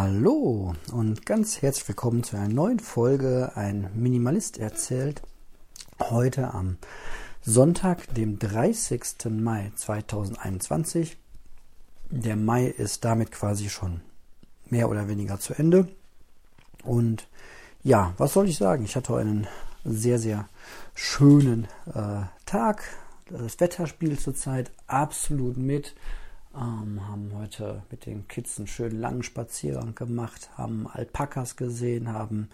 Hallo und ganz herzlich willkommen zu einer neuen Folge Ein Minimalist erzählt. Heute am Sonntag, dem 30. Mai 2021. Der Mai ist damit quasi schon mehr oder weniger zu Ende. Und ja, was soll ich sagen? Ich hatte einen sehr, sehr schönen äh, Tag. Das Wetter spielt zurzeit absolut mit. Ähm, haben heute mit den Kids einen schönen langen Spaziergang gemacht, haben Alpakas gesehen, haben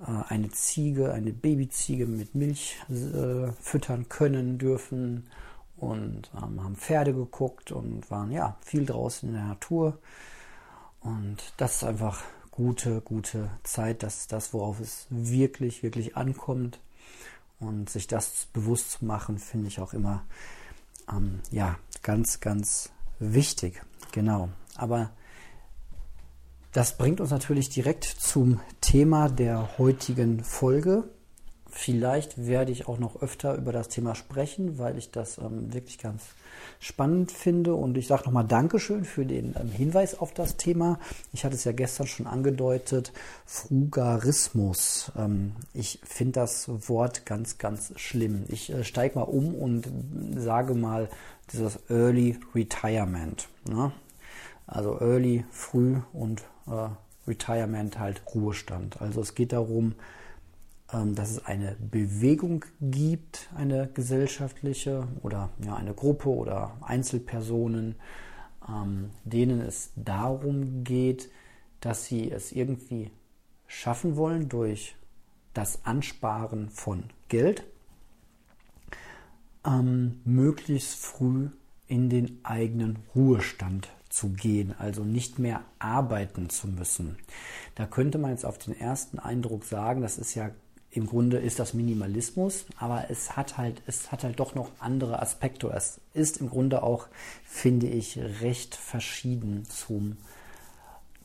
äh, eine Ziege, eine Babyziege mit Milch äh, füttern können dürfen und ähm, haben Pferde geguckt und waren ja viel draußen in der Natur. Und das ist einfach gute, gute Zeit. Das ist das, worauf es wirklich, wirklich ankommt. Und sich das bewusst zu machen, finde ich auch immer ähm, ja ganz, ganz wichtig. Genau. Aber das bringt uns natürlich direkt zum Thema der heutigen Folge. Vielleicht werde ich auch noch öfter über das Thema sprechen, weil ich das ähm, wirklich ganz spannend finde. Und ich sage nochmal Dankeschön für den ähm, Hinweis auf das Thema. Ich hatte es ja gestern schon angedeutet, Frugarismus. Ähm, ich finde das Wort ganz, ganz schlimm. Ich äh, steige mal um und sage mal dieses Early Retirement. Ne? Also Early, früh und äh, Retirement halt Ruhestand. Also es geht darum, ähm, dass es eine Bewegung gibt, eine gesellschaftliche oder ja, eine Gruppe oder Einzelpersonen, ähm, denen es darum geht, dass sie es irgendwie schaffen wollen durch das Ansparen von Geld, ähm, möglichst früh in den eigenen Ruhestand zu gehen, also nicht mehr arbeiten zu müssen. Da könnte man jetzt auf den ersten Eindruck sagen, das ist ja im Grunde ist das Minimalismus, aber es hat halt, es hat halt doch noch andere Aspekte. Es ist im Grunde auch, finde ich, recht verschieden zum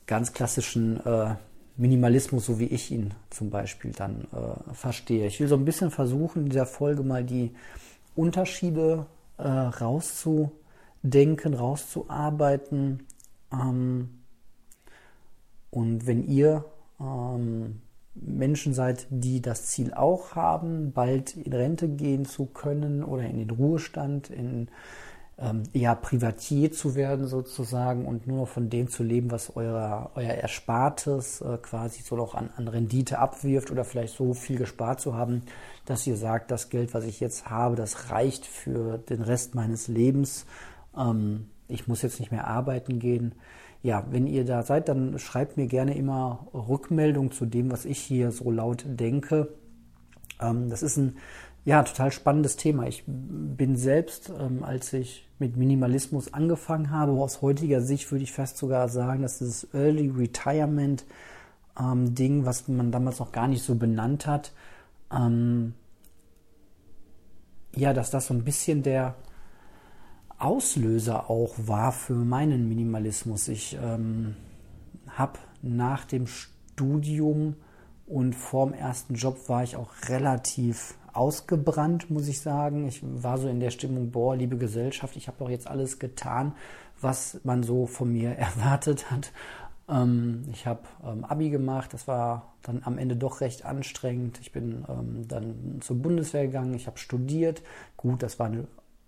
ganz klassischen äh, Minimalismus, so wie ich ihn zum Beispiel dann äh, verstehe. Ich will so ein bisschen versuchen, in dieser Folge mal die Unterschiede äh, rauszudenken, rauszuarbeiten. Ähm, und wenn ihr ähm, Menschen seid, die das Ziel auch haben, bald in Rente gehen zu können oder in den Ruhestand, in ähm, ja, Privatier zu werden sozusagen und nur noch von dem zu leben, was euer, euer Erspartes äh, quasi so noch an, an Rendite abwirft oder vielleicht so viel gespart zu haben, dass ihr sagt, das Geld, was ich jetzt habe, das reicht für den Rest meines Lebens. Ähm, ich muss jetzt nicht mehr arbeiten gehen. Ja, wenn ihr da seid, dann schreibt mir gerne immer Rückmeldung zu dem, was ich hier so laut denke. Ähm, das ist ein ja, total spannendes Thema. Ich bin selbst, ähm, als ich mit Minimalismus angefangen habe, aus heutiger Sicht würde ich fast sogar sagen, dass dieses Early Retirement ähm, Ding, was man damals noch gar nicht so benannt hat, ähm, ja, dass das so ein bisschen der Auslöser auch war für meinen Minimalismus. Ich ähm, habe nach dem Studium und vorm ersten Job war ich auch relativ ausgebrannt, muss ich sagen. Ich war so in der Stimmung, boah, liebe Gesellschaft, ich habe doch jetzt alles getan, was man so von mir erwartet hat. Ähm, ich habe ähm, Abi gemacht, das war dann am Ende doch recht anstrengend. Ich bin ähm, dann zur Bundeswehr gegangen, ich habe studiert. Gut, das war eine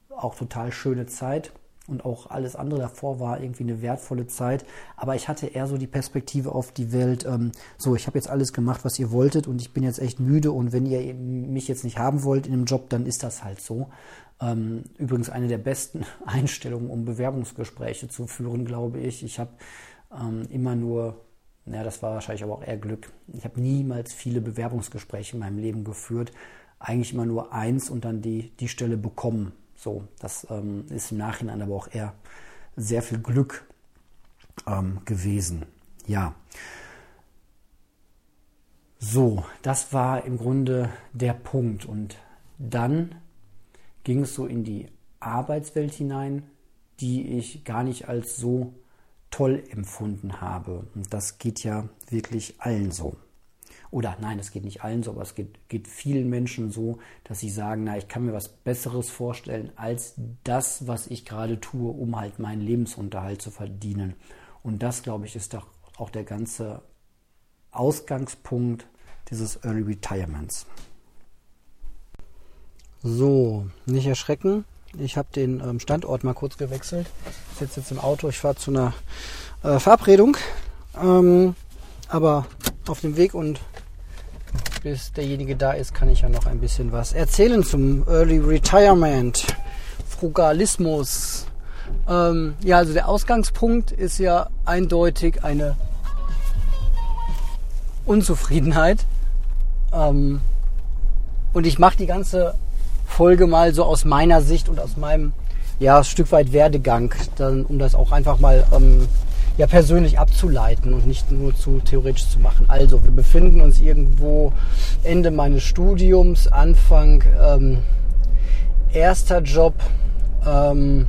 auch total schöne Zeit und auch alles andere davor war irgendwie eine wertvolle Zeit. Aber ich hatte eher so die Perspektive auf die Welt, ähm, so, ich habe jetzt alles gemacht, was ihr wolltet und ich bin jetzt echt müde und wenn ihr mich jetzt nicht haben wollt in einem Job, dann ist das halt so. Ähm, übrigens eine der besten Einstellungen, um Bewerbungsgespräche zu führen, glaube ich. Ich habe ähm, immer nur, naja, das war wahrscheinlich aber auch eher Glück. Ich habe niemals viele Bewerbungsgespräche in meinem Leben geführt. Eigentlich immer nur eins und dann die, die Stelle bekommen so, das ähm, ist im Nachhinein aber auch eher sehr viel Glück ähm, gewesen. Ja. So, das war im Grunde der Punkt. Und dann ging es so in die Arbeitswelt hinein, die ich gar nicht als so toll empfunden habe. Und das geht ja wirklich allen so. Oder nein, es geht nicht allen so, aber es geht, geht vielen Menschen so, dass sie sagen, na, ich kann mir was Besseres vorstellen als das, was ich gerade tue, um halt meinen Lebensunterhalt zu verdienen. Und das, glaube ich, ist doch auch der ganze Ausgangspunkt dieses Early Retirements. So, nicht erschrecken. Ich habe den ähm, Standort mal kurz gewechselt. Ich sitze jetzt im Auto, ich fahre zu einer äh, Verabredung. Ähm, aber auf dem Weg und bis derjenige da ist, kann ich ja noch ein bisschen was erzählen zum Early Retirement, Frugalismus. Ähm, ja, also der Ausgangspunkt ist ja eindeutig eine Unzufriedenheit. Ähm, und ich mache die ganze Folge mal so aus meiner Sicht und aus meinem ja, Stück weit Werdegang, dann, um das auch einfach mal ähm, ja, persönlich abzuleiten und nicht nur zu theoretisch zu machen. Also, wir befinden uns irgendwo Ende meines Studiums, Anfang ähm, erster Job. Ähm,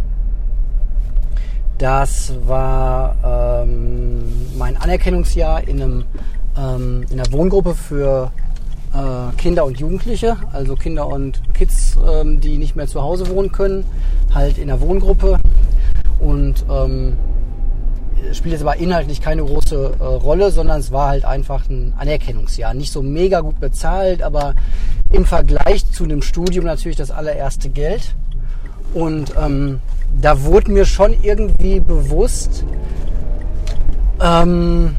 das war ähm, mein Anerkennungsjahr in, einem, ähm, in einer Wohngruppe für äh, Kinder und Jugendliche, also Kinder und Kids, ähm, die nicht mehr zu Hause wohnen können, halt in der Wohngruppe. Und ähm, spielt jetzt aber inhaltlich keine große äh, Rolle, sondern es war halt einfach ein Anerkennungsjahr. Nicht so mega gut bezahlt, aber im Vergleich zu einem Studium natürlich das allererste Geld. Und ähm, da wurde mir schon irgendwie bewusst, ähm,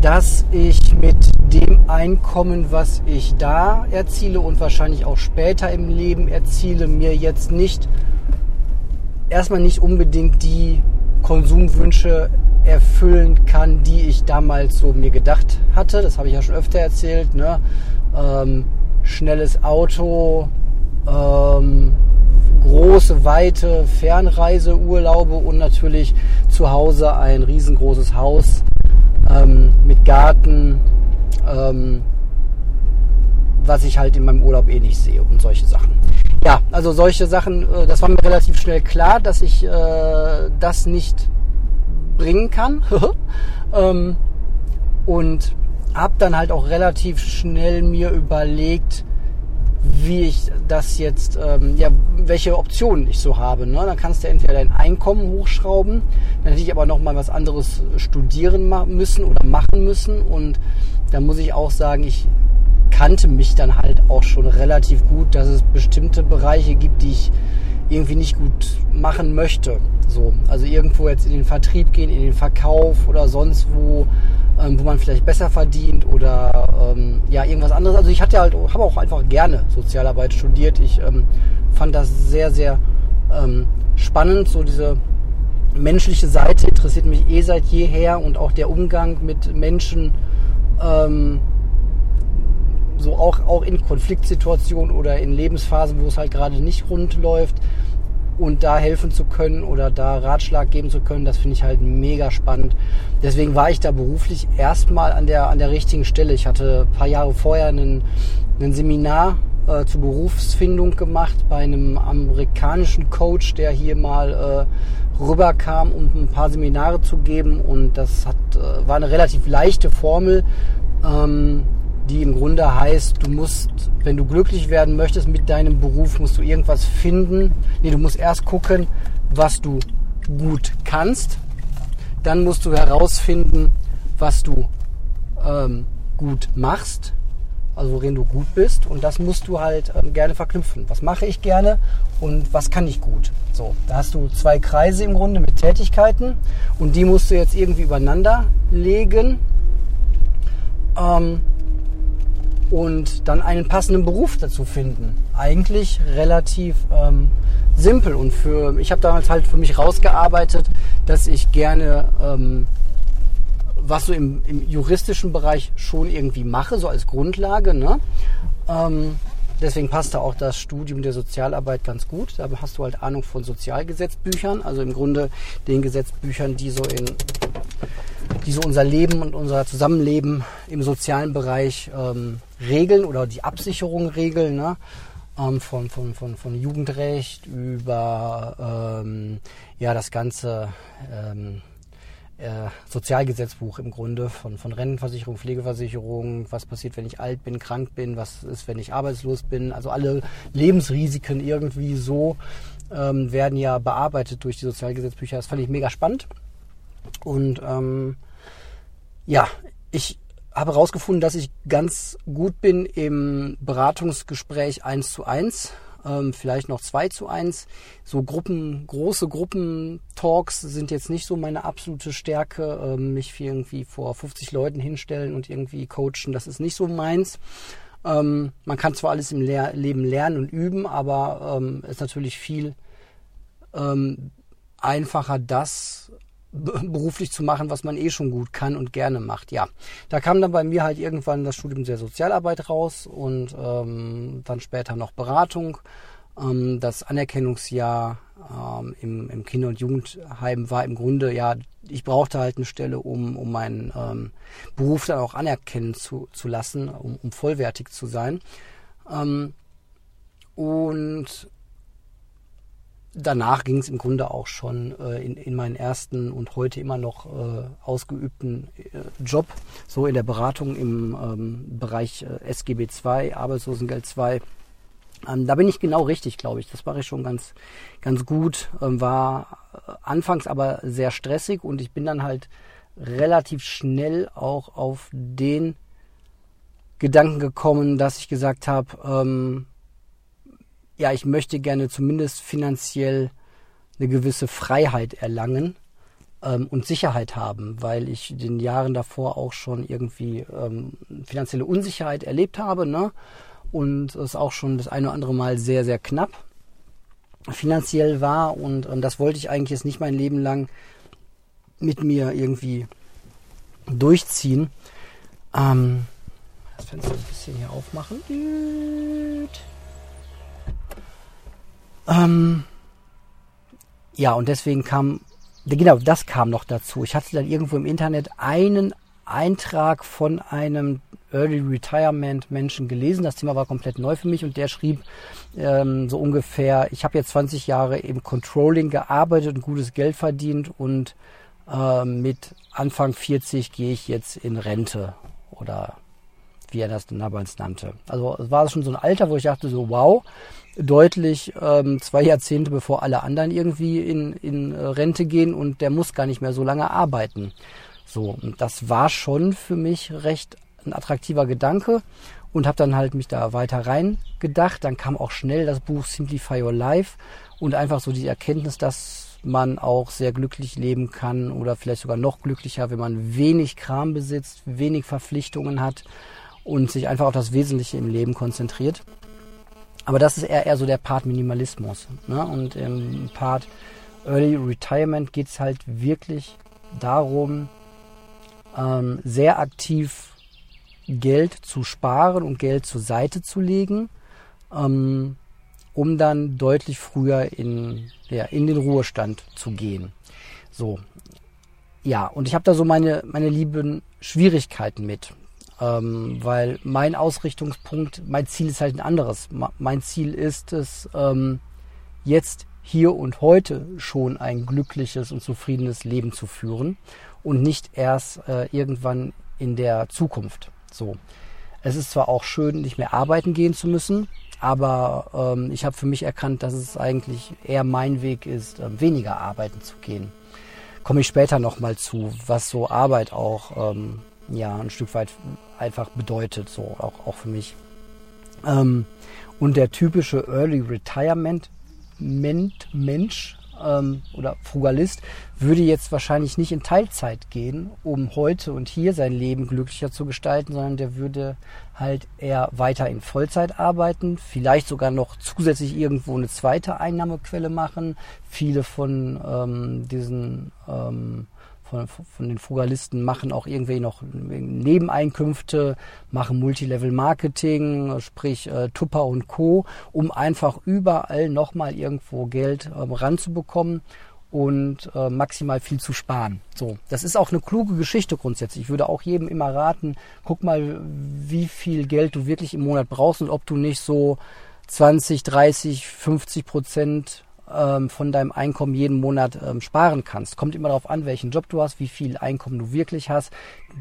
dass ich mit dem Einkommen, was ich da erziele und wahrscheinlich auch später im Leben erziele, mir jetzt nicht erstmal nicht unbedingt die Konsumwünsche erfüllen kann, die ich damals so mir gedacht hatte. Das habe ich ja schon öfter erzählt. Ne? Ähm, schnelles Auto, ähm, große, weite Fernreiseurlaube und natürlich zu Hause ein riesengroßes Haus ähm, mit Garten, ähm, was ich halt in meinem Urlaub eh nicht sehe und solche Sachen. Ja, also solche Sachen, äh, das war mir relativ schnell klar, dass ich äh, das nicht bringen kann. ähm, und habe dann halt auch relativ schnell mir überlegt, wie ich das jetzt, ähm, ja, welche Optionen ich so habe. Ne? Dann kannst du entweder dein Einkommen hochschrauben, dann hätte ich aber noch mal was anderes studieren müssen oder machen müssen. Und da muss ich auch sagen, ich kannte mich dann halt auch schon relativ gut, dass es bestimmte Bereiche gibt, die ich irgendwie nicht gut machen möchte. So, also irgendwo jetzt in den Vertrieb gehen, in den Verkauf oder sonst wo, ähm, wo man vielleicht besser verdient oder ähm, ja irgendwas anderes. Also ich hatte halt, habe auch einfach gerne Sozialarbeit studiert. Ich ähm, fand das sehr, sehr ähm, spannend. So diese menschliche Seite interessiert mich eh seit jeher und auch der Umgang mit Menschen. Ähm, so auch, auch in Konfliktsituationen oder in Lebensphasen, wo es halt gerade nicht rund läuft und da helfen zu können oder da Ratschlag geben zu können, das finde ich halt mega spannend. Deswegen war ich da beruflich erstmal an der, an der richtigen Stelle. Ich hatte ein paar Jahre vorher einen, einen Seminar äh, zur Berufsfindung gemacht bei einem amerikanischen Coach, der hier mal äh, rüberkam, um ein paar Seminare zu geben und das hat, äh, war eine relativ leichte Formel. Ähm, die im Grunde heißt, du musst, wenn du glücklich werden möchtest mit deinem Beruf, musst du irgendwas finden. Nee, du musst erst gucken, was du gut kannst. Dann musst du herausfinden, was du ähm, gut machst, also worin du gut bist. Und das musst du halt ähm, gerne verknüpfen. Was mache ich gerne und was kann ich gut? So, da hast du zwei Kreise im Grunde mit Tätigkeiten und die musst du jetzt irgendwie übereinander legen. Ähm, und dann einen passenden Beruf dazu finden. Eigentlich relativ ähm, simpel und für ich habe damals halt für mich rausgearbeitet, dass ich gerne ähm, was so im, im, juristischen Bereich schon irgendwie mache, so als Grundlage. Ne? Ähm, deswegen passt da auch das Studium der Sozialarbeit ganz gut. Da hast du halt Ahnung von Sozialgesetzbüchern, also im Grunde den Gesetzbüchern, die so in die so unser Leben und unser Zusammenleben im sozialen Bereich ähm, regeln oder die Absicherung regeln. Ne? Ähm, von, von, von, von Jugendrecht über ähm, ja, das ganze ähm, äh, Sozialgesetzbuch im Grunde von, von Rentenversicherung, Pflegeversicherung, was passiert, wenn ich alt bin, krank bin, was ist, wenn ich arbeitslos bin. Also alle Lebensrisiken irgendwie so ähm, werden ja bearbeitet durch die Sozialgesetzbücher. Das fand ich mega spannend. Und ähm, Ja, ich habe herausgefunden, dass ich ganz gut bin im Beratungsgespräch eins zu eins, ähm, vielleicht noch zwei zu eins. So Gruppen, große Gruppentalks sind jetzt nicht so meine absolute Stärke. Ähm, mich irgendwie vor 50 Leuten hinstellen und irgendwie coachen, das ist nicht so meins. Ähm, man kann zwar alles im Lehr Leben lernen und üben, aber ähm, ist natürlich viel ähm, einfacher, das beruflich zu machen, was man eh schon gut kann und gerne macht. Ja, da kam dann bei mir halt irgendwann das Studium der Sozialarbeit raus und ähm, dann später noch Beratung. Ähm, das Anerkennungsjahr ähm, im, im Kinder- und Jugendheim war im Grunde, ja, ich brauchte halt eine Stelle, um, um meinen ähm, Beruf dann auch anerkennen zu, zu lassen, um, um vollwertig zu sein. Ähm, und danach ging es im Grunde auch schon äh, in, in meinen ersten und heute immer noch äh, ausgeübten äh, Job, so in der Beratung im ähm, Bereich äh, SGB II, Arbeitslosengeld II. Ähm, da bin ich genau richtig, glaube ich. Das mache ich schon ganz, ganz gut. Ähm, war äh, anfangs aber sehr stressig und ich bin dann halt relativ schnell auch auf den Gedanken gekommen, dass ich gesagt habe, ähm, ja, ich möchte gerne zumindest finanziell eine gewisse Freiheit erlangen ähm, und Sicherheit haben, weil ich den Jahren davor auch schon irgendwie ähm, finanzielle Unsicherheit erlebt habe, ne? Und es auch schon das eine oder andere Mal sehr, sehr knapp finanziell war und, und das wollte ich eigentlich jetzt nicht mein Leben lang mit mir irgendwie durchziehen. Ähm, das Fenster ein bisschen hier aufmachen. Ähm, ja, und deswegen kam, genau, das kam noch dazu. Ich hatte dann irgendwo im Internet einen Eintrag von einem Early Retirement Menschen gelesen. Das Thema war komplett neu für mich und der schrieb ähm, so ungefähr, ich habe jetzt 20 Jahre im Controlling gearbeitet und gutes Geld verdient und äh, mit Anfang 40 gehe ich jetzt in Rente oder wie er das damals nannte. Also es war schon so ein Alter, wo ich dachte so, wow, deutlich ähm, zwei Jahrzehnte bevor alle anderen irgendwie in, in äh, Rente gehen und der muss gar nicht mehr so lange arbeiten. So, und das war schon für mich recht ein attraktiver Gedanke und habe dann halt mich da weiter rein gedacht. Dann kam auch schnell das Buch Simplify Your Life und einfach so die Erkenntnis, dass man auch sehr glücklich leben kann oder vielleicht sogar noch glücklicher, wenn man wenig Kram besitzt, wenig Verpflichtungen hat und sich einfach auf das Wesentliche im Leben konzentriert. Aber das ist eher, eher so der Part Minimalismus. Ne? Und im Part Early Retirement geht es halt wirklich darum, ähm, sehr aktiv Geld zu sparen und Geld zur Seite zu legen, ähm, um dann deutlich früher in, ja, in den Ruhestand zu gehen. So. Ja, und ich habe da so meine, meine lieben Schwierigkeiten mit. Ähm, weil mein Ausrichtungspunkt, mein Ziel ist halt ein anderes. Mein Ziel ist es, ähm, jetzt hier und heute schon ein glückliches und zufriedenes Leben zu führen und nicht erst äh, irgendwann in der Zukunft. So. Es ist zwar auch schön, nicht mehr arbeiten gehen zu müssen, aber ähm, ich habe für mich erkannt, dass es eigentlich eher mein Weg ist, äh, weniger arbeiten zu gehen. Komme ich später nochmal zu, was so Arbeit auch ähm, ja ein Stück weit einfach bedeutet, so auch, auch für mich. Ähm, und der typische Early Retirement Mensch ähm, oder Frugalist würde jetzt wahrscheinlich nicht in Teilzeit gehen, um heute und hier sein Leben glücklicher zu gestalten, sondern der würde halt eher weiter in Vollzeit arbeiten, vielleicht sogar noch zusätzlich irgendwo eine zweite Einnahmequelle machen. Viele von ähm, diesen ähm, von, von den Frugalisten machen auch irgendwie noch Nebeneinkünfte, machen Multilevel-Marketing, sprich äh, Tupper und Co., um einfach überall nochmal irgendwo Geld äh, ranzubekommen und äh, maximal viel zu sparen. So, das ist auch eine kluge Geschichte grundsätzlich. Ich würde auch jedem immer raten, guck mal, wie viel Geld du wirklich im Monat brauchst und ob du nicht so 20, 30, 50 Prozent ähm, von deinem Einkommen jeden Monat ähm, sparen kannst. Kommt immer darauf an, welchen Job du hast, wie viel Einkommen du wirklich hast.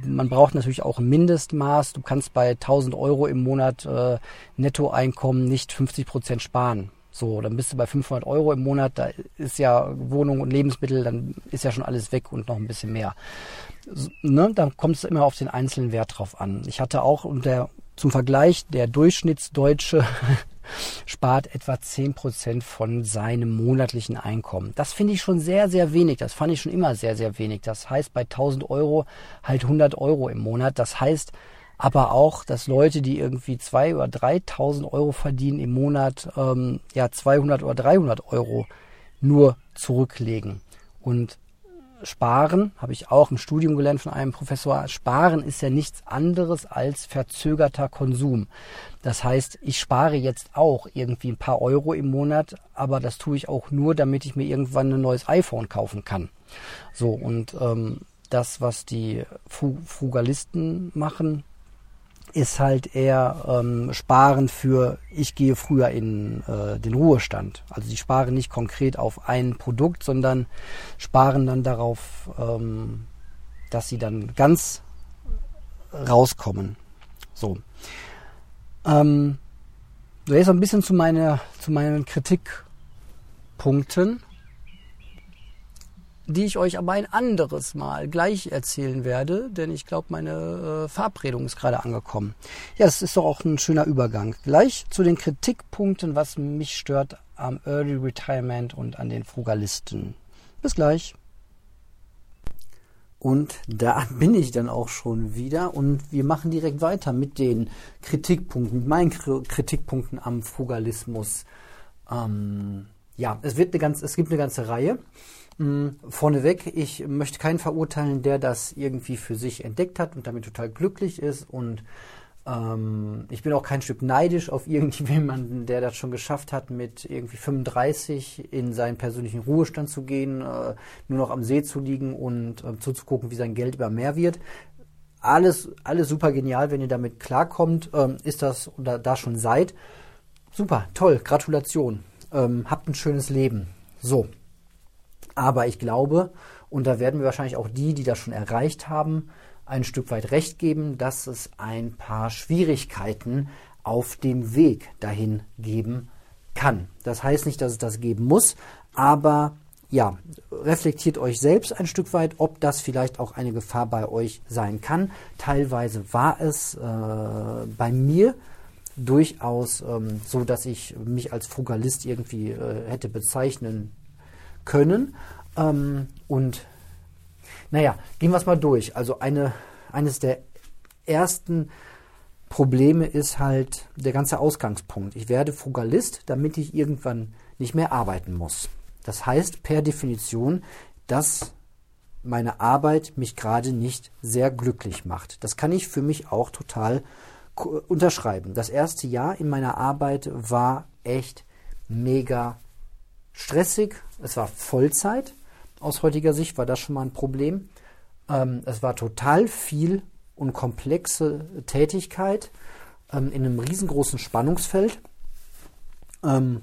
Man braucht natürlich auch ein Mindestmaß. Du kannst bei 1000 Euro im Monat äh, Nettoeinkommen nicht 50 Prozent sparen. So, dann bist du bei 500 Euro im Monat, da ist ja Wohnung und Lebensmittel, dann ist ja schon alles weg und noch ein bisschen mehr. Ne, dann kommt es immer auf den einzelnen Wert drauf an. Ich hatte auch unter, zum Vergleich, der Durchschnittsdeutsche spart etwa 10% von seinem monatlichen Einkommen. Das finde ich schon sehr, sehr wenig. Das fand ich schon immer sehr, sehr wenig. Das heißt, bei 1000 Euro halt 100 Euro im Monat. Das heißt, aber auch, dass Leute, die irgendwie zwei oder 3.000 Euro verdienen im Monat, ähm, ja 200 oder 300 Euro nur zurücklegen. Und Sparen, habe ich auch im Studium gelernt von einem Professor, Sparen ist ja nichts anderes als verzögerter Konsum. Das heißt, ich spare jetzt auch irgendwie ein paar Euro im Monat, aber das tue ich auch nur, damit ich mir irgendwann ein neues iPhone kaufen kann. So, und ähm, das, was die Frugalisten machen, ist halt eher ähm, Sparen für, ich gehe früher in äh, den Ruhestand. Also die sparen nicht konkret auf ein Produkt, sondern sparen dann darauf, ähm, dass sie dann ganz rauskommen. So. Ähm, so jetzt ein bisschen zu, meine, zu meinen Kritikpunkten die ich euch aber ein anderes Mal gleich erzählen werde, denn ich glaube, meine äh, Verabredung ist gerade angekommen. Ja, es ist doch auch ein schöner Übergang. Gleich zu den Kritikpunkten, was mich stört am Early Retirement und an den Frugalisten. Bis gleich. Und da bin ich dann auch schon wieder und wir machen direkt weiter mit den Kritikpunkten, mit meinen Kritikpunkten am Frugalismus. Ähm, ja, es wird eine ganz, es gibt eine ganze Reihe. Hm, vorneweg, ich möchte keinen verurteilen, der das irgendwie für sich entdeckt hat und damit total glücklich ist. Und ähm, ich bin auch kein Stück neidisch auf irgendjemanden, der das schon geschafft hat, mit irgendwie 35 in seinen persönlichen Ruhestand zu gehen, äh, nur noch am See zu liegen und äh, zuzugucken, wie sein Geld über mehr wird. Alles, alles super genial, wenn ihr damit klarkommt, ähm, ist das oder da schon seid. Super, toll, Gratulation. Ähm, habt ein schönes Leben. So, aber ich glaube, und da werden wir wahrscheinlich auch die, die das schon erreicht haben, ein Stück weit recht geben, dass es ein paar Schwierigkeiten auf dem Weg dahin geben kann. Das heißt nicht, dass es das geben muss, aber ja, reflektiert euch selbst ein Stück weit, ob das vielleicht auch eine Gefahr bei euch sein kann. Teilweise war es äh, bei mir durchaus ähm, so, dass ich mich als Frugalist irgendwie äh, hätte bezeichnen können. Ähm, und naja, gehen wir es mal durch. Also eine, eines der ersten Probleme ist halt der ganze Ausgangspunkt. Ich werde Frugalist, damit ich irgendwann nicht mehr arbeiten muss. Das heißt per Definition, dass meine Arbeit mich gerade nicht sehr glücklich macht. Das kann ich für mich auch total unterschreiben. Das erste Jahr in meiner Arbeit war echt mega stressig. Es war Vollzeit. Aus heutiger Sicht war das schon mal ein Problem. Ähm, es war total viel und komplexe Tätigkeit ähm, in einem riesengroßen Spannungsfeld. Ähm,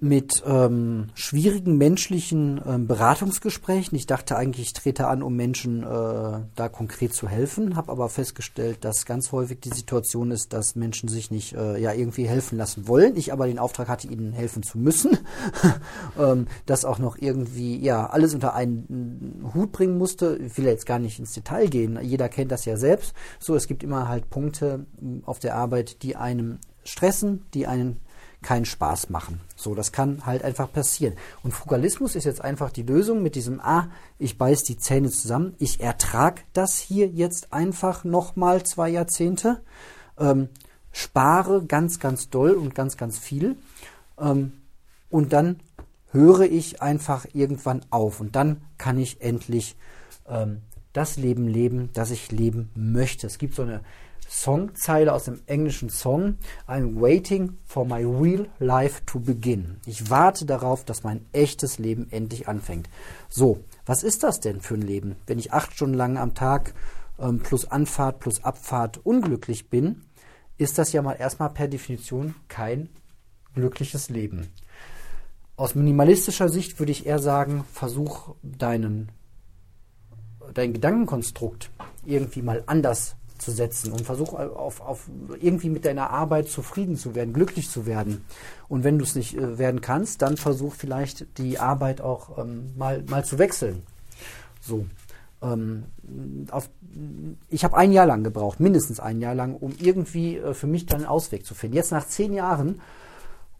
mit ähm, schwierigen menschlichen ähm, Beratungsgesprächen. Ich dachte eigentlich, ich trete an, um Menschen äh, da konkret zu helfen, habe aber festgestellt, dass ganz häufig die Situation ist, dass Menschen sich nicht äh, ja irgendwie helfen lassen wollen. Ich aber den Auftrag hatte, ihnen helfen zu müssen, ähm, das auch noch irgendwie ja alles unter einen Hut bringen musste. Ich will jetzt gar nicht ins Detail gehen. Jeder kennt das ja selbst. So, es gibt immer halt Punkte auf der Arbeit, die einem stressen, die einen keinen Spaß machen. So, das kann halt einfach passieren. Und Frugalismus ist jetzt einfach die Lösung mit diesem, ah, ich beiß die Zähne zusammen, ich ertrag das hier jetzt einfach nochmal zwei Jahrzehnte, ähm, spare ganz, ganz doll und ganz, ganz viel ähm, und dann höre ich einfach irgendwann auf und dann kann ich endlich ähm, das Leben leben, das ich leben möchte. Es gibt so eine Songzeile aus dem englischen Song. I'm waiting for my real life to begin. Ich warte darauf, dass mein echtes Leben endlich anfängt. So, was ist das denn für ein Leben? Wenn ich acht Stunden lang am Tag ähm, plus Anfahrt plus Abfahrt unglücklich bin, ist das ja mal erstmal per Definition kein glückliches Leben. Aus minimalistischer Sicht würde ich eher sagen, versuch deinen, dein Gedankenkonstrukt irgendwie mal anders zu setzen und versuch auf, auf irgendwie mit deiner Arbeit zufrieden zu werden, glücklich zu werden. Und wenn du es nicht äh, werden kannst, dann versuch vielleicht die Arbeit auch ähm, mal, mal zu wechseln. So. Ähm, auf, ich habe ein Jahr lang gebraucht, mindestens ein Jahr lang, um irgendwie äh, für mich dann einen Ausweg zu finden. Jetzt nach zehn Jahren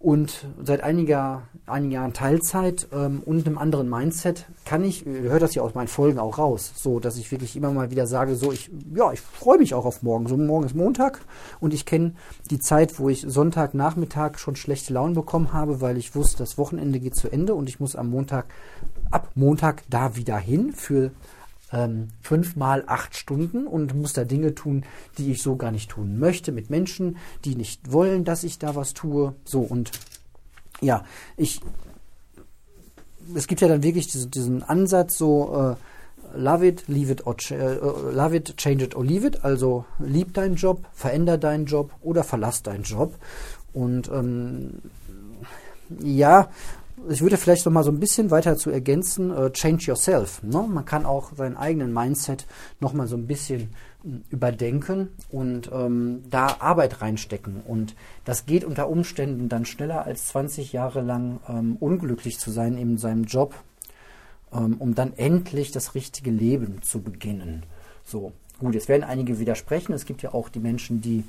und seit einiger, einigen Jahren Teilzeit ähm, und einem anderen Mindset kann ich, ihr hört das ja aus meinen Folgen auch raus, so dass ich wirklich immer mal wieder sage, so ich, ja, ich freue mich auch auf morgen. So morgen ist Montag und ich kenne die Zeit, wo ich Sonntagnachmittag schon schlechte Laune bekommen habe, weil ich wusste, das Wochenende geht zu Ende und ich muss am Montag, ab Montag da wieder hin für ähm, fünfmal acht Stunden und muss da Dinge tun, die ich so gar nicht tun möchte, mit Menschen, die nicht wollen, dass ich da was tue. So und ja, ich es gibt ja dann wirklich diesen, diesen Ansatz so äh, love it, leave it or äh, love it, change it or leave it. Also lieb deinen Job, veränder deinen Job oder verlass deinen Job. Und ähm, ja, ich würde vielleicht noch mal so ein bisschen weiter zu ergänzen, uh, change yourself. Ne? Man kann auch seinen eigenen Mindset noch mal so ein bisschen hm, überdenken und ähm, da Arbeit reinstecken. Und das geht unter Umständen dann schneller als 20 Jahre lang ähm, unglücklich zu sein in seinem Job, ähm, um dann endlich das richtige Leben zu beginnen. So, gut, jetzt werden einige widersprechen. Es gibt ja auch die Menschen, die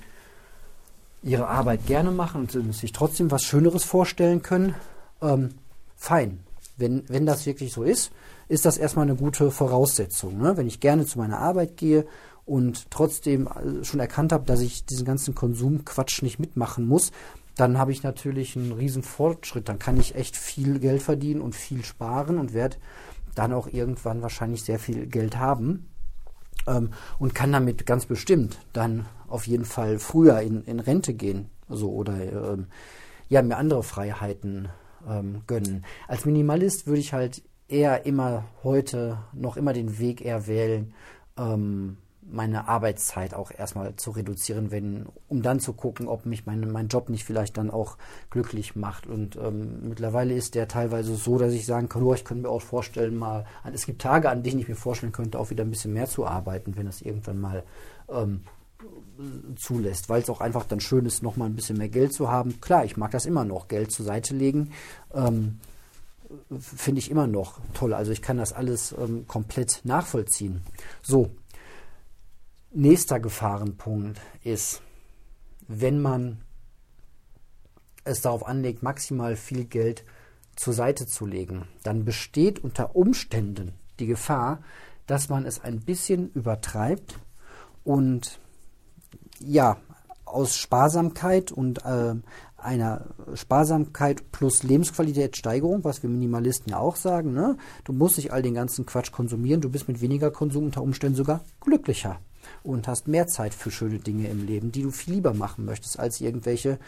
ihre Arbeit gerne machen und sich trotzdem was Schöneres vorstellen können ähm, fein. Wenn, wenn das wirklich so ist, ist das erstmal eine gute Voraussetzung. Ne? Wenn ich gerne zu meiner Arbeit gehe und trotzdem äh, schon erkannt habe, dass ich diesen ganzen Konsumquatsch nicht mitmachen muss, dann habe ich natürlich einen riesen Fortschritt. Dann kann ich echt viel Geld verdienen und viel sparen und werde dann auch irgendwann wahrscheinlich sehr viel Geld haben ähm, und kann damit ganz bestimmt dann auf jeden Fall früher in, in Rente gehen. So oder ähm, ja, mir andere Freiheiten ähm, gönnen. Als Minimalist würde ich halt eher immer heute noch immer den Weg eher wählen, ähm, meine Arbeitszeit auch erstmal zu reduzieren, wenn, um dann zu gucken, ob mich mein, mein Job nicht vielleicht dann auch glücklich macht. Und ähm, mittlerweile ist der teilweise so, dass ich sagen kann, oh, ich könnte mir auch vorstellen, mal, es gibt Tage, an denen ich mir vorstellen könnte, auch wieder ein bisschen mehr zu arbeiten, wenn es irgendwann mal ähm, zulässt, weil es auch einfach dann schön ist, nochmal ein bisschen mehr Geld zu haben. Klar, ich mag das immer noch, Geld zur Seite legen. Ähm, Finde ich immer noch toll. Also ich kann das alles ähm, komplett nachvollziehen. So, nächster Gefahrenpunkt ist, wenn man es darauf anlegt, maximal viel Geld zur Seite zu legen, dann besteht unter Umständen die Gefahr, dass man es ein bisschen übertreibt und ja, aus Sparsamkeit und äh, einer Sparsamkeit plus Lebensqualitätssteigerung, was wir Minimalisten ja auch sagen, ne? du musst nicht all den ganzen Quatsch konsumieren, du bist mit weniger Konsum unter Umständen sogar glücklicher und hast mehr Zeit für schöne Dinge im Leben, die du viel lieber machen möchtest, als irgendwelche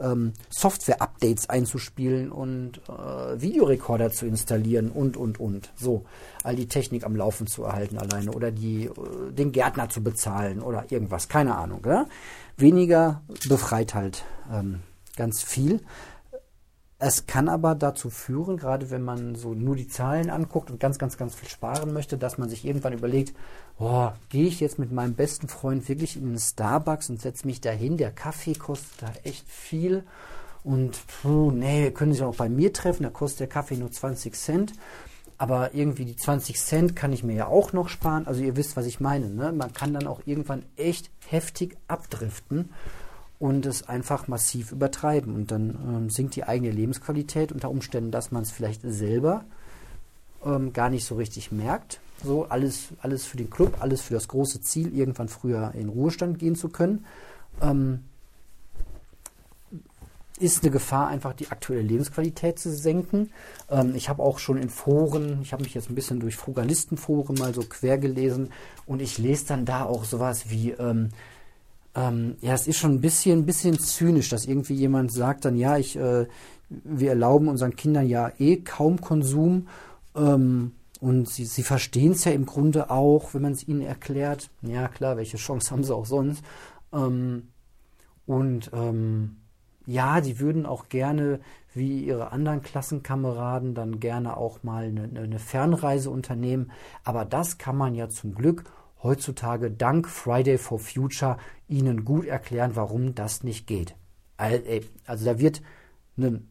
ähm, Software-Updates einzuspielen und äh, Videorekorder zu installieren und, und, und. So, all die Technik am Laufen zu erhalten alleine oder die, äh, den Gärtner zu bezahlen oder irgendwas, keine Ahnung. Ja? Weniger befreit halt ähm, ganz viel. Es kann aber dazu führen, gerade wenn man so nur die Zahlen anguckt und ganz, ganz, ganz viel sparen möchte, dass man sich irgendwann überlegt, oh, gehe ich jetzt mit meinem besten Freund wirklich in den Starbucks und setze mich dahin, der Kaffee kostet da echt viel und puh, nee, können sich auch bei mir treffen, da kostet der Kaffee nur 20 Cent. Aber irgendwie die 20 Cent kann ich mir ja auch noch sparen. Also ihr wisst, was ich meine. Ne? Man kann dann auch irgendwann echt heftig abdriften und es einfach massiv übertreiben. Und dann ähm, sinkt die eigene Lebensqualität unter Umständen, dass man es vielleicht selber ähm, gar nicht so richtig merkt. So alles, alles für den Club, alles für das große Ziel, irgendwann früher in Ruhestand gehen zu können. Ähm, ist eine Gefahr, einfach die aktuelle Lebensqualität zu senken. Ähm, ich habe auch schon in Foren, ich habe mich jetzt ein bisschen durch Frugalistenforen mal so quer gelesen und ich lese dann da auch sowas wie, ähm, ähm, ja, es ist schon ein bisschen, ein bisschen zynisch, dass irgendwie jemand sagt dann, ja, ich, äh, wir erlauben unseren Kindern ja eh kaum Konsum ähm, und sie, sie verstehen es ja im Grunde auch, wenn man es ihnen erklärt. Ja, klar, welche Chance haben sie auch sonst? Ähm, und ähm, ja, die würden auch gerne, wie ihre anderen Klassenkameraden, dann gerne auch mal eine, eine Fernreise unternehmen. Aber das kann man ja zum Glück heutzutage dank Friday for Future ihnen gut erklären, warum das nicht geht. Also da wird ein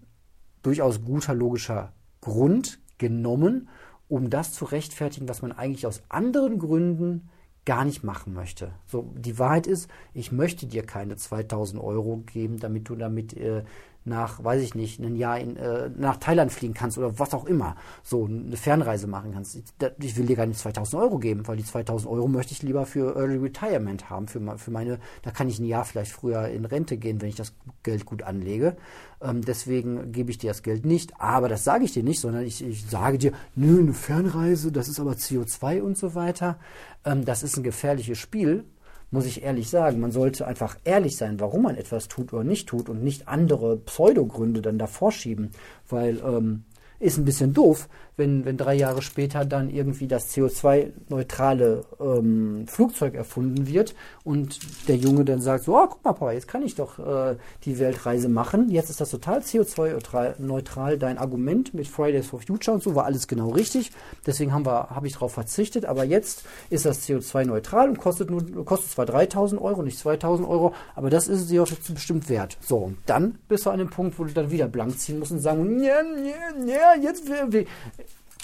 durchaus guter logischer Grund genommen, um das zu rechtfertigen, was man eigentlich aus anderen Gründen gar nicht machen möchte. So, die Wahrheit ist, ich möchte dir keine 2000 Euro geben, damit du damit äh, nach, weiß ich nicht, ein Jahr in, äh, nach Thailand fliegen kannst oder was auch immer, so eine Fernreise machen kannst. Ich, ich, will dir gar nicht 2000 Euro geben, weil die 2000 Euro möchte ich lieber für Early Retirement haben, für, für meine, da kann ich ein Jahr vielleicht früher in Rente gehen, wenn ich das Geld gut anlege. Ähm, deswegen gebe ich dir das Geld nicht, aber das sage ich dir nicht, sondern ich, ich sage dir, nö, eine Fernreise, das ist aber CO2 und so weiter. Ähm, das ist ein gefährliches Spiel muss ich ehrlich sagen. Man sollte einfach ehrlich sein, warum man etwas tut oder nicht tut und nicht andere Pseudogründe dann davor schieben, weil ähm, ist ein bisschen doof, wenn, wenn drei Jahre später dann irgendwie das CO2-neutrale ähm, Flugzeug erfunden wird und der Junge dann sagt, so, oh, guck mal, Papa, jetzt kann ich doch äh, die Weltreise machen. Jetzt ist das total CO2-neutral. Dein Argument mit Fridays for Future und so war alles genau richtig. Deswegen haben wir, habe ich darauf verzichtet. Aber jetzt ist das CO2-neutral und kostet nur, kostet zwar 3000 Euro, nicht 2000 Euro, aber das ist es dir auch bestimmt wert. So, und dann bist du an dem Punkt, wo du dann wieder blank ziehen musst und sagen, ja, ja, ja, jetzt,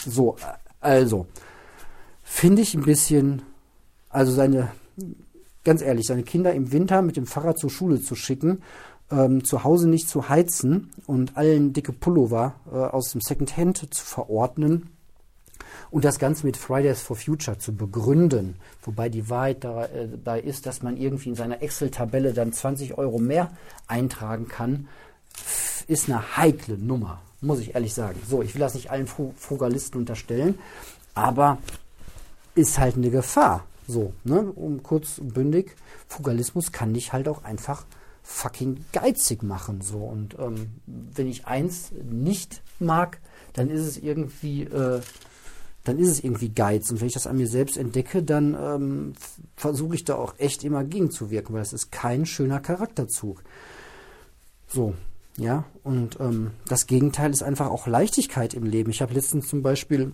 so, also, finde ich ein bisschen, also seine, ganz ehrlich, seine Kinder im Winter mit dem Fahrrad zur Schule zu schicken, ähm, zu Hause nicht zu heizen und allen dicke Pullover äh, aus dem Secondhand zu verordnen und das Ganze mit Fridays for Future zu begründen. Wobei die Wahrheit dabei äh, ist, dass man irgendwie in seiner Excel-Tabelle dann 20 Euro mehr eintragen kann, ist eine heikle Nummer muss ich ehrlich sagen. So, ich will das nicht allen Frugalisten unterstellen, aber ist halt eine Gefahr. So, ne, um kurz und bündig, Frugalismus kann dich halt auch einfach fucking geizig machen. So, und ähm, wenn ich eins nicht mag, dann ist es irgendwie, äh, dann ist es irgendwie Geiz. Und wenn ich das an mir selbst entdecke, dann ähm, versuche ich da auch echt immer gegenzuwirken, weil das ist kein schöner Charakterzug. So, ja, und ähm, das Gegenteil ist einfach auch Leichtigkeit im Leben. Ich habe letztens zum Beispiel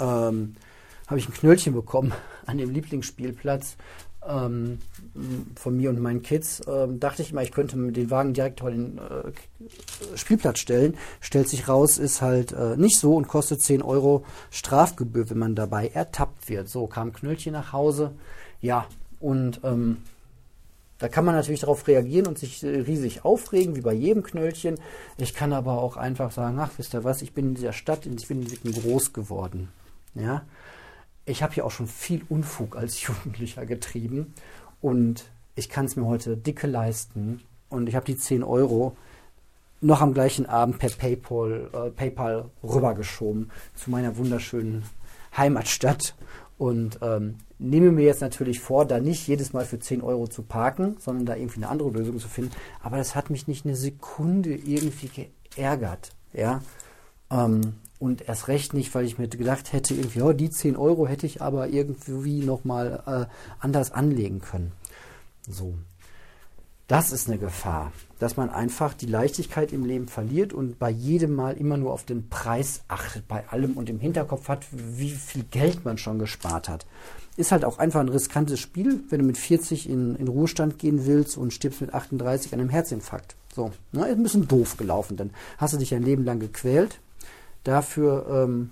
ähm, habe ich ein Knöllchen bekommen an dem Lieblingsspielplatz ähm, von mir und meinen Kids. Ähm, dachte ich mal, ich könnte den Wagen direkt vor den äh, Spielplatz stellen. Stellt sich raus, ist halt äh, nicht so und kostet 10 Euro Strafgebühr, wenn man dabei ertappt wird. So kam Knöllchen nach Hause. Ja, und ähm, da kann man natürlich darauf reagieren und sich äh, riesig aufregen, wie bei jedem Knöllchen. Ich kann aber auch einfach sagen, ach, wisst ihr was, ich bin in dieser Stadt, ich bin in Wicken groß geworden. Ja, ich habe hier auch schon viel Unfug als Jugendlicher getrieben und ich kann es mir heute dicke leisten und ich habe die 10 Euro noch am gleichen Abend per PayPal, äh, PayPal rübergeschoben zu meiner wunderschönen Heimatstadt und ähm, nehme mir jetzt natürlich vor, da nicht jedes Mal für 10 Euro zu parken, sondern da irgendwie eine andere Lösung zu finden. Aber das hat mich nicht eine Sekunde irgendwie geärgert. Ja. Ähm, und erst recht nicht, weil ich mir gedacht hätte, irgendwie, oh, die 10 Euro hätte ich aber irgendwie nochmal äh, anders anlegen können. So. Das ist eine Gefahr, dass man einfach die Leichtigkeit im Leben verliert und bei jedem Mal immer nur auf den Preis achtet, bei allem und im Hinterkopf hat, wie viel Geld man schon gespart hat. Ist halt auch einfach ein riskantes Spiel, wenn du mit 40 in, in Ruhestand gehen willst und stirbst mit 38 an einem Herzinfarkt. So, ne, ist ein bisschen doof gelaufen. Dann hast du dich ein Leben lang gequält, dafür, ähm,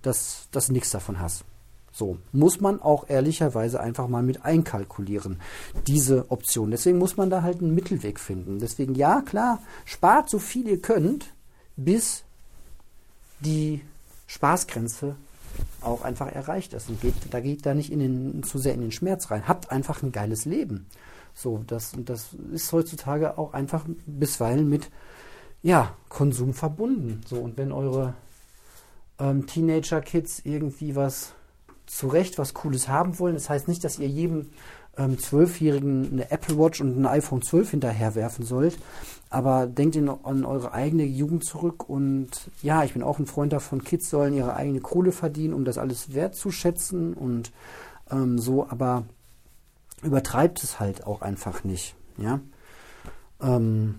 dass, dass du nichts davon hast. So, muss man auch ehrlicherweise einfach mal mit einkalkulieren, diese Option. Deswegen muss man da halt einen Mittelweg finden. Deswegen, ja, klar, spart so viel ihr könnt, bis die Spaßgrenze auch einfach erreicht ist. Und geht, da geht da nicht in den, zu sehr in den Schmerz rein. Habt einfach ein geiles Leben. So, das, das ist heutzutage auch einfach bisweilen mit ja, Konsum verbunden. So, und wenn eure ähm, Teenager-Kids irgendwie was zu Recht was Cooles haben wollen. Das heißt nicht, dass ihr jedem ähm, Zwölfjährigen eine Apple Watch und ein iPhone 12 hinterherwerfen sollt. Aber denkt in, an eure eigene Jugend zurück und ja, ich bin auch ein Freund davon, Kids sollen ihre eigene Kohle verdienen, um das alles wertzuschätzen und ähm, so, aber übertreibt es halt auch einfach nicht, ja. Ähm,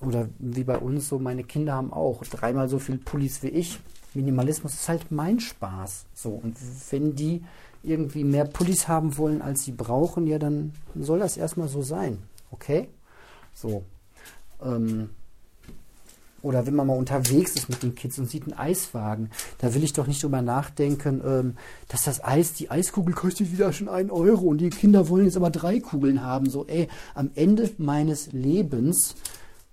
oder wie bei uns so, meine Kinder haben auch dreimal so viel Pullis wie ich Minimalismus ist halt mein Spaß. So, und wenn die irgendwie mehr Pullis haben wollen, als sie brauchen, ja, dann soll das erstmal so sein. Okay? So. Ähm, oder wenn man mal unterwegs ist mit den Kids und sieht einen Eiswagen, da will ich doch nicht drüber nachdenken, ähm, dass das Eis, die Eiskugel kostet wieder schon einen Euro und die Kinder wollen jetzt aber drei Kugeln haben. So, ey, am Ende meines Lebens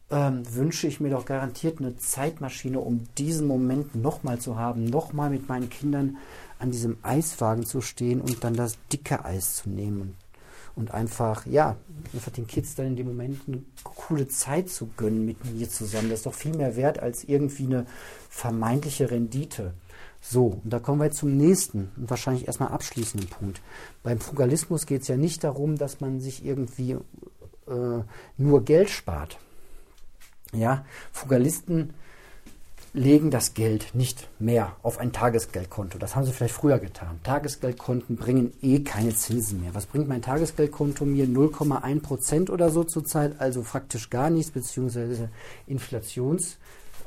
ähm, wünsche ich mir doch garantiert eine Zeitmaschine, um diesen Moment nochmal zu haben, nochmal mit meinen Kindern an diesem Eiswagen zu stehen und dann das dicke Eis zu nehmen und einfach, ja, einfach den Kids dann in dem Moment eine coole Zeit zu gönnen mit mir zusammen. Das ist doch viel mehr wert als irgendwie eine vermeintliche Rendite. So, und da kommen wir jetzt zum nächsten und wahrscheinlich erstmal abschließenden Punkt. Beim Fugalismus geht es ja nicht darum, dass man sich irgendwie äh, nur Geld spart. Ja, Fugalisten legen das Geld nicht mehr auf ein Tagesgeldkonto. Das haben sie vielleicht früher getan. Tagesgeldkonten bringen eh keine Zinsen mehr. Was bringt mein Tagesgeldkonto mir? 0,1 Prozent oder so zurzeit, also faktisch gar nichts, beziehungsweise Inflations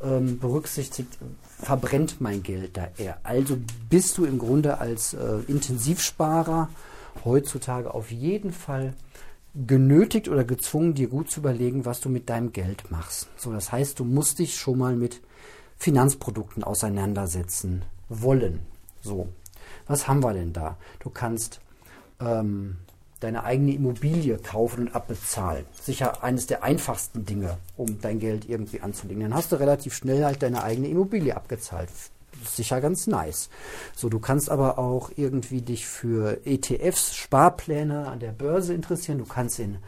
ähm, verbrennt mein Geld da eher. Also bist du im Grunde als äh, Intensivsparer heutzutage auf jeden Fall genötigt oder gezwungen, dir gut zu überlegen, was du mit deinem Geld machst. So, das heißt, du musst dich schon mal mit Finanzprodukten auseinandersetzen wollen. So, was haben wir denn da? Du kannst ähm, deine eigene Immobilie kaufen und abbezahlen. Sicher eines der einfachsten Dinge, um dein Geld irgendwie anzulegen. Dann hast du relativ schnell halt deine eigene Immobilie abgezahlt. Sicher ganz nice. So, du kannst aber auch irgendwie dich für ETFs, Sparpläne an der Börse interessieren. Du kannst in,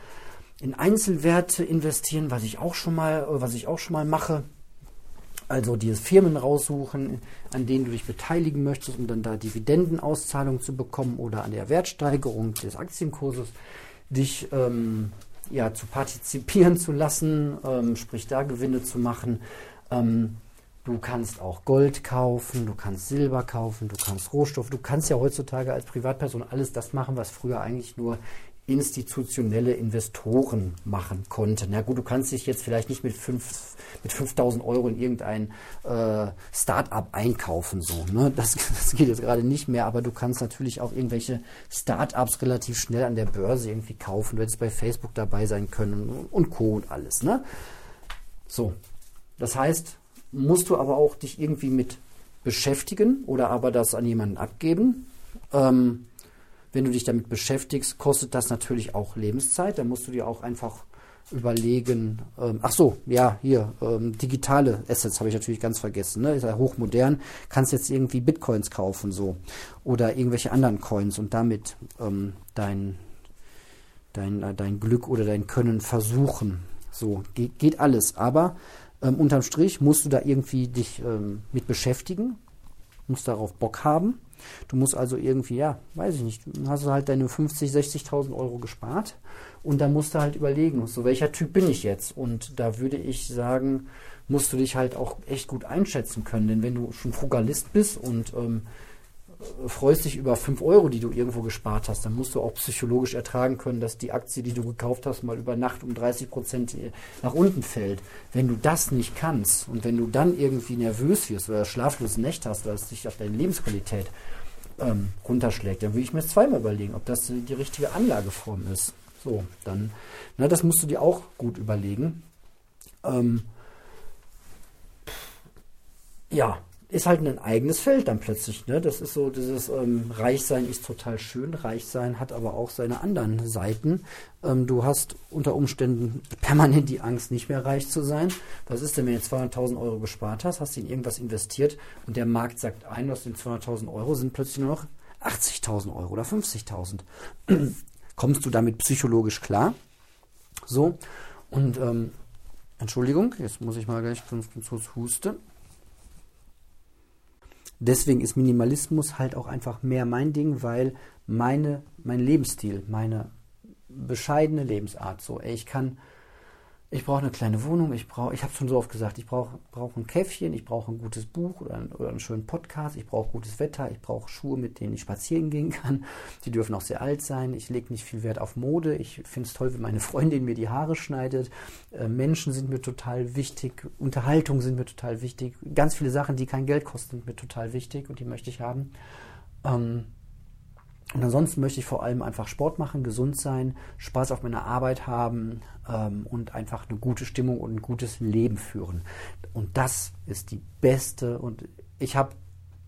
in Einzelwerte investieren, was ich auch schon mal, was ich auch schon mal mache. Also dir Firmen raussuchen, an denen du dich beteiligen möchtest, um dann da Dividendenauszahlung zu bekommen oder an der Wertsteigerung des Aktienkurses dich ähm, ja, zu partizipieren zu lassen, ähm, sprich da Gewinne zu machen. Ähm, du kannst auch Gold kaufen, du kannst Silber kaufen, du kannst Rohstoffe. Du kannst ja heutzutage als Privatperson alles das machen, was früher eigentlich nur institutionelle Investoren machen konnten. Na gut, du kannst dich jetzt vielleicht nicht mit, fünf, mit 5000 Euro in irgendein äh, Start-up einkaufen. So, ne? das, das geht jetzt gerade nicht mehr, aber du kannst natürlich auch irgendwelche Start-ups relativ schnell an der Börse irgendwie kaufen. Du hättest bei Facebook dabei sein können und Co. und alles. Ne? So, das heißt, musst du aber auch dich irgendwie mit beschäftigen oder aber das an jemanden abgeben. Ähm, wenn du dich damit beschäftigst, kostet das natürlich auch Lebenszeit. Da musst du dir auch einfach überlegen, ähm, ach so, ja, hier, ähm, digitale Assets habe ich natürlich ganz vergessen, ne? ist ja hochmodern, kannst jetzt irgendwie Bitcoins kaufen so oder irgendwelche anderen Coins und damit ähm, dein, dein, äh, dein Glück oder dein Können versuchen. So, geht, geht alles, aber ähm, unterm Strich musst du da irgendwie dich ähm, mit beschäftigen, musst darauf Bock haben Du musst also irgendwie, ja, weiß ich nicht, hast du halt deine 50, 60.000 Euro gespart und da musst du halt überlegen, so welcher Typ bin ich jetzt? Und da würde ich sagen, musst du dich halt auch echt gut einschätzen können, denn wenn du schon Frugalist bist und ähm, freust dich über 5 Euro, die du irgendwo gespart hast, dann musst du auch psychologisch ertragen können, dass die Aktie, die du gekauft hast, mal über Nacht um 30 Prozent nach unten fällt. Wenn du das nicht kannst und wenn du dann irgendwie nervös wirst oder schlaflose Nächte hast, weil es sich auf deine Lebensqualität ähm, runterschlägt, dann würde ich mir zweimal überlegen, ob das die richtige Anlageform ist. So, dann, na, das musst du dir auch gut überlegen. Ähm, ja, ist halt ein eigenes Feld dann plötzlich. Ne? Das ist so, dieses ähm, Reichsein ist total schön. Reichsein hat aber auch seine anderen Seiten. Ähm, du hast unter Umständen permanent die Angst, nicht mehr reich zu sein. Was ist denn, wenn du 200.000 Euro gespart hast, hast du in irgendwas investiert und der Markt sagt ein, aus den 200.000 Euro sind plötzlich nur noch 80.000 Euro oder 50.000. Kommst du damit psychologisch klar? So, und ähm, Entschuldigung, jetzt muss ich mal gleich kurz husten deswegen ist Minimalismus halt auch einfach mehr mein Ding, weil meine, mein Lebensstil, meine bescheidene Lebensart so, ey, ich kann ich brauche eine kleine Wohnung, ich brauche, ich habe schon so oft gesagt, ich brauche brauch ein Käffchen, ich brauche ein gutes Buch oder, ein, oder einen schönen Podcast, ich brauche gutes Wetter, ich brauche Schuhe, mit denen ich spazieren gehen kann. Die dürfen auch sehr alt sein. Ich lege nicht viel Wert auf Mode. Ich finde es toll, wenn meine Freundin mir die Haare schneidet. Äh, Menschen sind mir total wichtig, Unterhaltung sind mir total wichtig. Ganz viele Sachen, die kein Geld kosten, sind mir total wichtig und die möchte ich haben. Ähm, Und ansonsten möchte ich vor allem einfach Sport machen, gesund sein, Spaß auf meiner Arbeit haben ähm, und einfach eine gute Stimmung und ein gutes Leben führen. Und das ist die beste. Und ich habe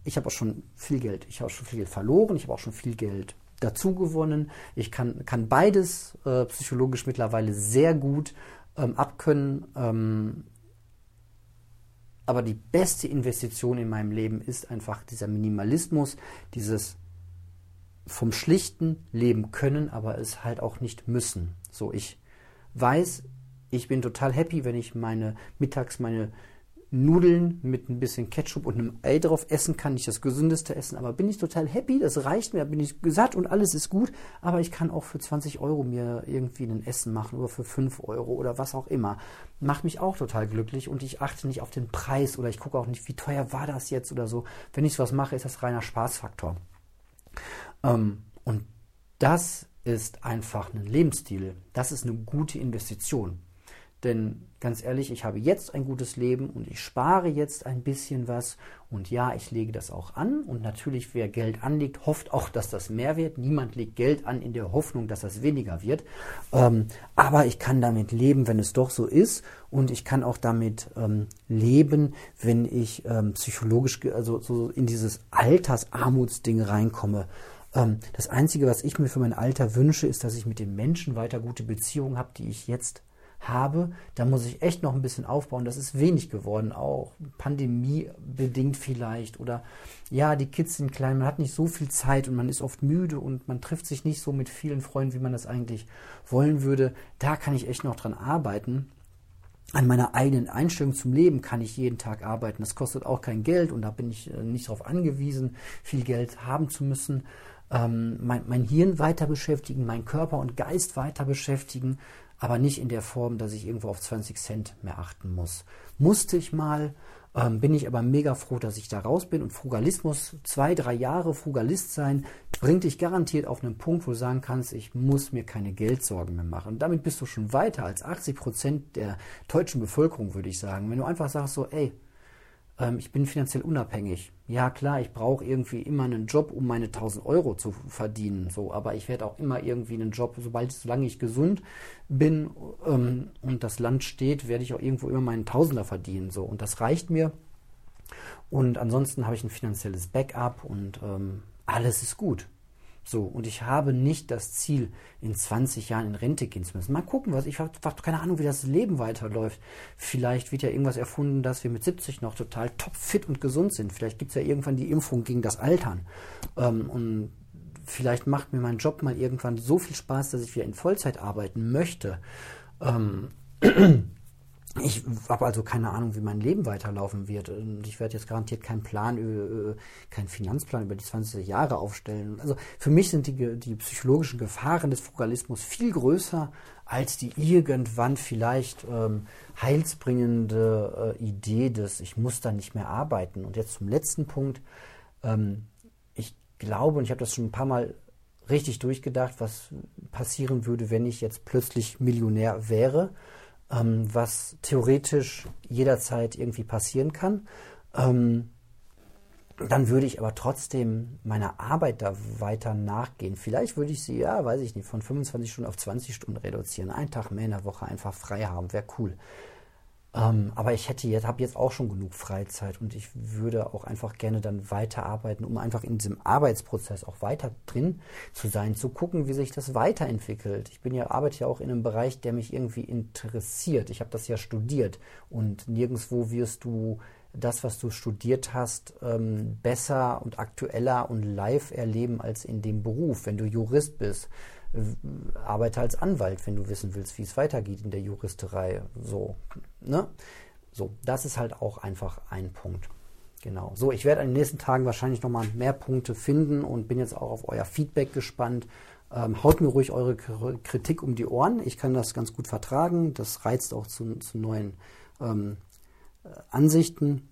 ich hab auch schon viel Geld. Ich habe schon viel Geld verloren. Ich habe auch schon viel Geld dazu gewonnen. Ich kann, kann beides äh, psychologisch mittlerweile sehr gut ähm, abkönnen. Ähm, aber die beste Investition in meinem Leben ist einfach dieser Minimalismus, dieses vom schlichten Leben können, aber es halt auch nicht müssen. So, ich weiß, ich bin total happy, wenn ich meine mittags meine Nudeln mit ein bisschen Ketchup und einem Ei drauf essen kann, nicht das gesündeste essen, aber bin ich total happy, das reicht mir, bin ich satt und alles ist gut, aber ich kann auch für 20 Euro mir irgendwie ein Essen machen oder für 5 Euro oder was auch immer. Macht mich auch total glücklich und ich achte nicht auf den Preis oder ich gucke auch nicht, wie teuer war das jetzt oder so. Wenn ich sowas mache, ist das reiner Spaßfaktor. Ähm, und das ist einfach ein Lebensstil. Das ist eine gute Investition. Denn ganz ehrlich, ich habe jetzt ein gutes Leben und ich spare jetzt ein bisschen was. Und ja, ich lege das auch an. Und natürlich, wer Geld anlegt, hofft auch, dass das mehr wird. Niemand legt Geld an in der Hoffnung, dass das weniger wird. Ähm, aber ich kann damit leben, wenn es doch so ist. Und ich kann auch damit ähm, leben, wenn ich ähm, psychologisch, also so in dieses Altersarmutsding reinkomme. Ähm, das Einzige, was ich mir für mein Alter wünsche, ist, dass ich mit den Menschen weiter gute Beziehungen habe, die ich jetzt habe. Da muss ich echt noch ein bisschen aufbauen. Das ist wenig geworden, auch pandemiebedingt vielleicht. Oder ja, die Kids sind klein, man hat nicht so viel Zeit und man ist oft müde und man trifft sich nicht so mit vielen Freunden, wie man das eigentlich wollen würde. Da kann ich echt noch dran arbeiten. An meiner eigenen Einstellung zum Leben kann ich jeden Tag arbeiten. Das kostet auch kein Geld und da bin ich äh, nicht darauf angewiesen, viel Geld haben zu müssen ähm, mein, mein Hirn weiter beschäftigen, meinen Körper und Geist weiter beschäftigen, aber nicht in der Form, dass ich irgendwo auf 20 Cent mehr achten muss. Musste ich mal, ähm, bin ich aber mega froh, dass ich da raus bin. Und Frugalismus, zwei, drei Jahre Frugalist sein, bringt dich garantiert auf einen Punkt, wo du sagen kannst, ich muss mir keine Geldsorgen mehr machen. Und damit bist du schon weiter als 80 Prozent der deutschen Bevölkerung, würde ich sagen. Wenn du einfach sagst so, ey, ähm, ich bin finanziell unabhängig. Ja klar, ich brauche irgendwie immer einen Job, um meine 1000 Euro zu verdienen. So, aber ich werde auch immer irgendwie einen Job, sobald, solange ich gesund bin ähm, und das Land steht, werde ich auch irgendwo immer meinen Tausender verdienen. So, und das reicht mir. Und ansonsten habe ich ein finanzielles Backup und ähm, alles ist gut. So, und ich habe nicht das Ziel, in 20 Jahren in Rente gehen zu müssen. Mal gucken, was ich habe keine Ahnung, wie das Leben weiterläuft. Vielleicht wird ja irgendwas erfunden, dass wir mit 70 noch total topfit und gesund sind. Vielleicht gibt es ja irgendwann die Impfung gegen das Altern. Ähm, und vielleicht macht mir mein Job mal irgendwann so viel Spaß, dass ich wieder in Vollzeit arbeiten möchte. Ähm, Ich habe also keine Ahnung, wie mein Leben weiterlaufen wird. Und ich werde jetzt garantiert keinen Plan, äh, keinen Finanzplan über die 20 Jahre aufstellen. Also für mich sind die, die psychologischen Gefahren des Frugalismus viel größer als die irgendwann vielleicht ähm, heilsbringende äh, Idee des, ich muss da nicht mehr arbeiten. Und jetzt zum letzten Punkt. Ähm, ich glaube, und ich habe das schon ein paar Mal richtig durchgedacht, was passieren würde, wenn ich jetzt plötzlich Millionär wäre ähm, was theoretisch jederzeit irgendwie passieren kann. Ähm, dann würde ich aber trotzdem meiner Arbeit da weiter nachgehen. Vielleicht würde ich sie, ja, weiß ich nicht, von 25 Stunden auf 20 Stunden reduzieren. Einen Tag mehr in der Woche einfach frei haben, wäre cool. Ähm, aber ich hätte jetzt, habe jetzt auch schon genug Freizeit und ich würde auch einfach gerne dann weiterarbeiten, um einfach in diesem Arbeitsprozess auch weiter drin zu sein, zu gucken, wie sich das weiterentwickelt. Ich bin ja, arbeite ja auch in einem Bereich, der mich irgendwie interessiert. Ich habe das ja studiert und nirgendwo wirst du das, was du studiert hast, ähm, besser und aktueller und live erleben als in dem Beruf. Wenn du Jurist bist, arbeite als Anwalt, wenn du wissen willst, wie es weitergeht in der Juristerei. So, ne? So, das ist halt auch einfach ein Punkt. Genau. So, ich werde in den nächsten Tagen wahrscheinlich nochmal mehr Punkte finden und bin jetzt auch auf euer Feedback gespannt. Ähm, haut mir ruhig eure Kritik um die Ohren. Ich kann das ganz gut vertragen. Das reizt auch zu, zu neuen ähm, äh, Ansichten.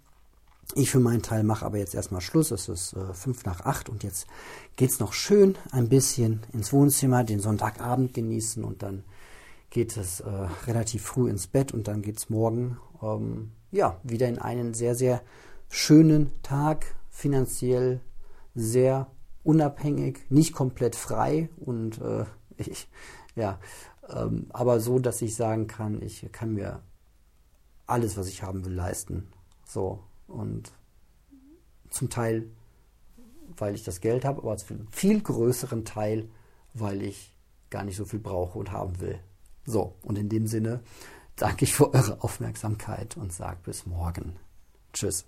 Ich für meinen Teil mache aber jetzt erstmal Schluss. Es ist äh, fünf nach acht und jetzt geht es noch schön ein bisschen ins Wohnzimmer, den Sonntagabend genießen und dann geht es äh, relativ früh ins Bett und dann geht es morgen ähm, ja, wieder in einen sehr, sehr schönen Tag, finanziell sehr unabhängig, nicht komplett frei und äh, ich, ja, ähm, aber so, dass ich sagen kann, ich kann mir alles, was ich haben will, leisten. So und zum Teil, weil ich das Geld habe, aber zu einem viel größeren Teil, weil ich gar nicht so viel brauche und haben will. So, und in dem Sinne danke ich für eure Aufmerksamkeit und sage bis morgen. Tschüss.